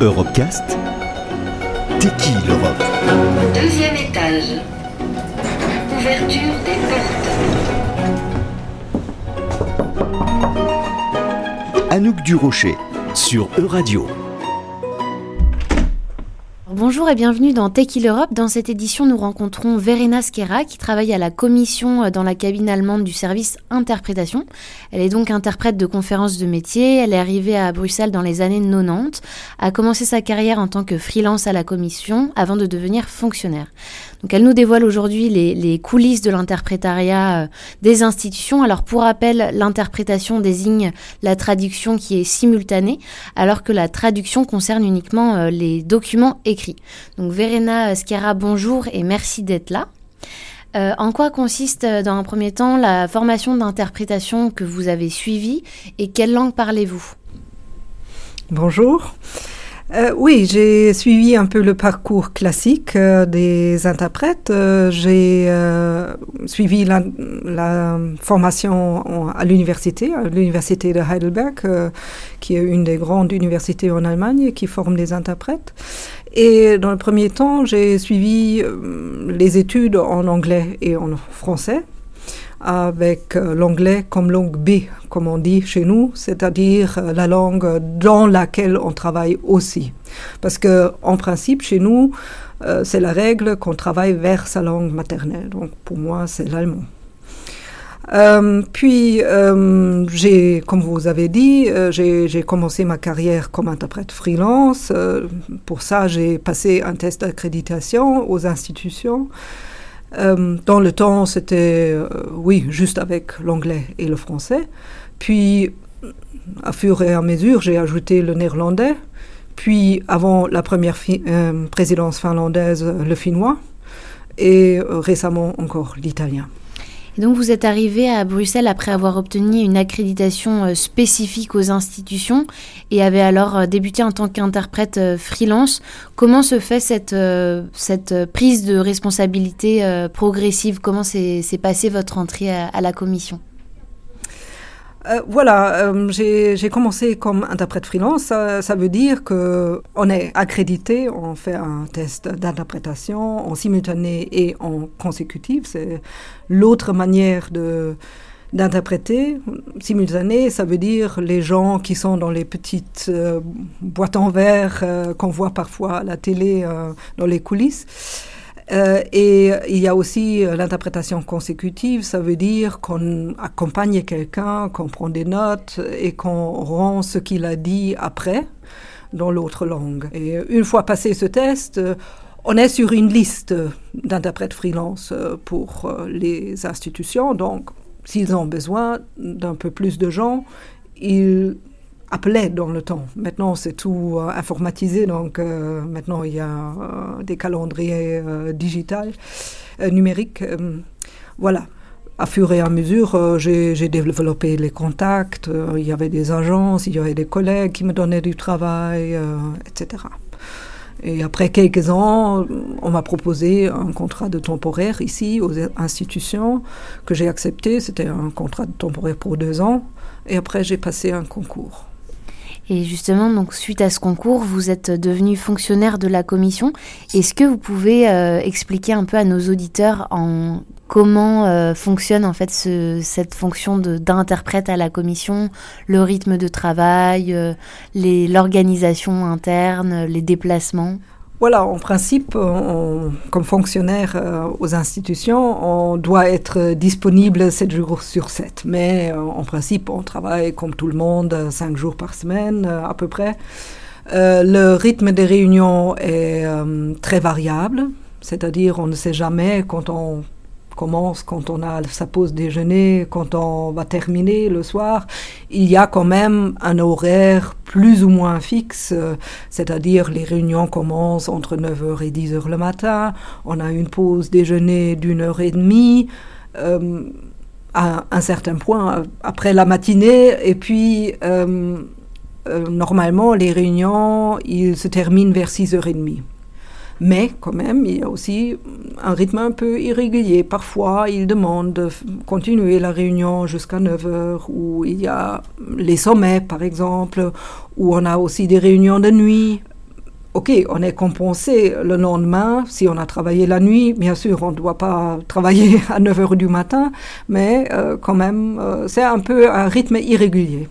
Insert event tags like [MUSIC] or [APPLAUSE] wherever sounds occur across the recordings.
Europecast T'es qui l'Europe Deuxième étage. Ouverture des portes. Anouk Durocher sur Euradio. Bonjour et bienvenue dans Tech Heal Europe. Dans cette édition, nous rencontrons Verena Skera qui travaille à la commission euh, dans la cabine allemande du service interprétation. Elle est donc interprète de conférences de métier. Elle est arrivée à Bruxelles dans les années 90, a commencé sa carrière en tant que freelance à la commission avant de devenir fonctionnaire. Donc elle nous dévoile aujourd'hui les, coulisses de l'interprétariat euh, des institutions. Alors pour rappel, l'interprétation désigne la traduction qui est simultanée, alors que la traduction concerne uniquement euh, les documents écrits. Donc Verena Schiara, bonjour et merci d'être là. Euh, en quoi consiste dans un premier temps la formation d'interprétation que vous avez suivie et quelle langue parlez-vous? Bonjour. Euh, oui, j'ai suivi un peu le parcours classique euh, des interprètes. Euh, j'ai suivi la, la formation à l'université, à l'université de Heidelberg, qui est une des grandes universités en Allemagne qui forme des interprètes. Et dans le premier temps, j'ai suivi les études en anglais et en français avec euh, l'anglais comme langue B, comme on dit chez nous, c'est-à-dire euh, la langue dans laquelle on travaille aussi. Parce que, en principe, chez nous, euh, c'est la règle qu'on travaille vers sa langue maternelle. Donc, pour moi, c'est l'allemand. Puis, j'ai, comme vous avez dit, j'ai commencé ma carrière comme interprète freelance. pour ça, j'ai passé un test d'accréditation aux institutions. Euh, dans le temps, c'était, euh, oui, juste avec l'anglais et le français. Puis, à fur et à mesure, j'ai ajouté le néerlandais. Puis, avant la première euh, présidence finlandaise, le finnois. Et récemment encore l'italien donc vous êtes arrivé à Bruxelles après avoir obtenu une accréditation euh, spécifique aux institutions et avez alors euh, débuté en tant qu'interprète euh, freelance. Comment se fait cette, cette prise de responsabilité progressive? Comment s'est passée votre entrée à la commission? Euh, voilà, euh, j'ai commencé comme interprète freelance. Ça, veut dire que on est accrédité, on fait un test d'interprétation en simultané et en consécutif. C'est l'autre manière de d'interpréter. Simultané, ça veut dire les gens qui sont dans les petites euh, boîtes en verre qu'on voit parfois à la télé dans les coulisses. Euh, et il y a aussi euh, l'interprétation consécutive, ça veut dire qu'on accompagne quelqu'un, qu'on prend des notes et qu'on rend ce qu'il a dit après dans l'autre langue. Et une fois passé ce test, euh, on est sur une liste d'interprètes freelance pour les institutions, donc s'ils ont besoin d'un peu plus de gens, ils appelait dans le temps. Maintenant, c'est tout euh, informatisé, donc euh, maintenant il y a euh, des calendriers digitaux, numériques. voilà. À fur et à mesure, j'ai développé les contacts. il y avait des agences, il y avait des collègues qui me donnaient du travail, etc. Et après quelques ans, on m'a proposé un contrat de temporaire ici aux institutions que j'ai accepté. C'était un contrat de temporaire pour deux ans. Et après, j'ai passé un concours. Et justement, donc suite à ce concours, vous êtes devenu fonctionnaire de la commission. Est-ce que vous pouvez euh, expliquer un peu à nos auditeurs en comment euh, fonctionne en fait cette fonction d'interprète à la commission, le rythme de travail, euh, l'organisation interne, les déplacements? Voilà, en principe, comme fonctionnaire euh, aux institutions, on doit être disponible 7 jours sur 7. Mais euh, en principe, on travaille comme tout le monde 5 jours par semaine euh, à peu près. le rythme des réunions est très variable, c'est-à-dire on ne sait jamais quand on commence, quand on a sa pause déjeuner, quand on va terminer le soir, il y a quand même un horaire plus ou moins fixe, c'est-à-dire les réunions commencent entre 9h et 10h le matin, on a une pause déjeuner d'une heure et demie. Euh, à un certain point après la matinée et puis euh, euh, normalement les réunions ils se terminent vers 6h30. Mais quand même, il y a aussi un rythme un peu irrégulier. Parfois, ils demandent de continuer la réunion jusqu'à 9 heures, ou il y a les sommets, par exemple, où on a aussi des réunions de nuit. Ok, on est compensé le lendemain si on a travaillé la nuit. Bien sûr, on ne doit pas travailler [LAUGHS] à 9 heures du matin, mais euh, quand même, euh, c'est un peu un rythme irrégulier.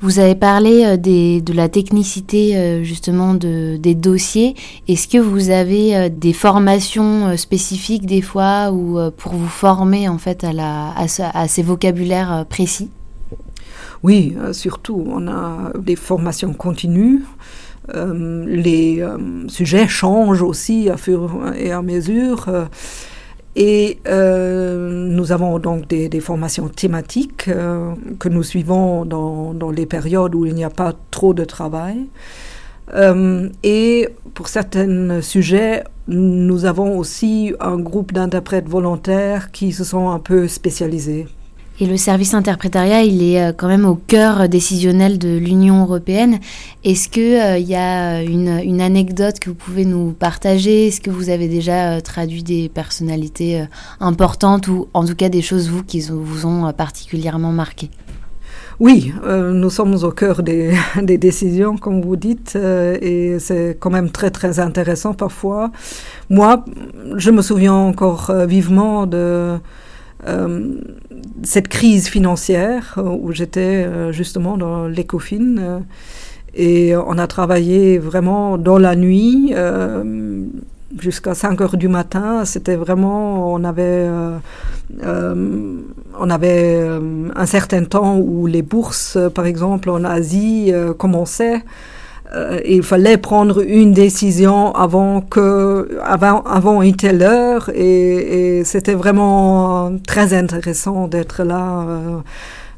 Vous avez parlé euh, de la technicité euh, justement de, des dossiers. Est-ce que vous avez euh, des formations spécifiques des fois ou pour vous former en fait à, ces vocabulaires précis? Oui, surtout on a des formations continues. les sujets changent aussi à fur et à mesure. Et euh, nous avons donc des, formations thématiques euh, que nous suivons dans, dans, les périodes où il n'y a pas trop de travail. Euh, et pour certains sujets, nous avons aussi un groupe d'interprètes volontaires qui se sont un peu spécialisés. Et le service interprétariat, il est euh, quand même au cœur décisionnel de l'Union européenne. Est-ce qu'il euh, y a une, une, anecdote que vous pouvez nous partager? Est-ce que vous avez déjà euh, traduit des personnalités importantes ou en tout cas des choses, vous, qui vous ont particulièrement marqué oui, nous sommes au cœur des, [LAUGHS] décisions, comme vous dites, et c'est quand même très très intéressant parfois. Moi, je me souviens encore vivement de euh, cette crise financière euh, où j'étais euh, justement dans l'ECOFIN et on a travaillé vraiment dans la nuit jusqu'à 5 heures du matin. C'était vraiment, on avait, on avait un certain temps où les bourses, par exemple en Asie, commençaient. Euh, il fallait prendre une décision avant que avant avant une telle heure et, c'était vraiment très intéressant d'être là euh,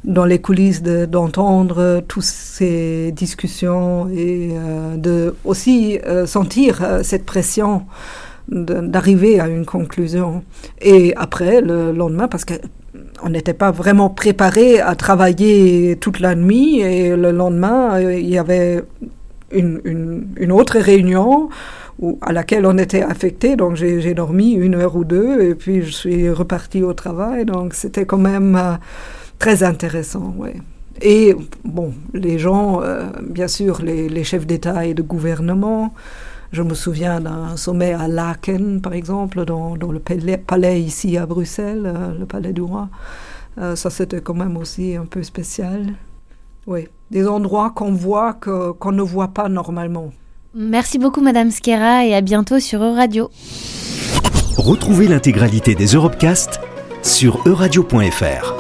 dans les coulisses d'entendre toutes ces discussions et euh, de aussi sentir cette pression d'arriver à une conclusion. Et après le lendemain parce que on n'était pas vraiment préparé à travailler toute la nuit et le lendemain il y avait une, une, autre réunion où, à laquelle on était affecté. Donc j'ai dormi une heure ou deux et puis je suis reparti au travail. Donc c'était quand même euh, très intéressant. Ouais. Et bon, les gens, euh, bien sûr, les, les chefs d'État et de gouvernement. Je me souviens d'un sommet à Laken, par exemple, dans, dans le palais, ici à Bruxelles, euh, le palais du roi. ça, c'était quand même aussi un peu spécial. Oui, des endroits qu'on voit qu'on ne voit pas normalement. Merci beaucoup Madame Skera et à bientôt sur Euradio. Retrouvez l'intégralité des Europecast sur euradio.fr.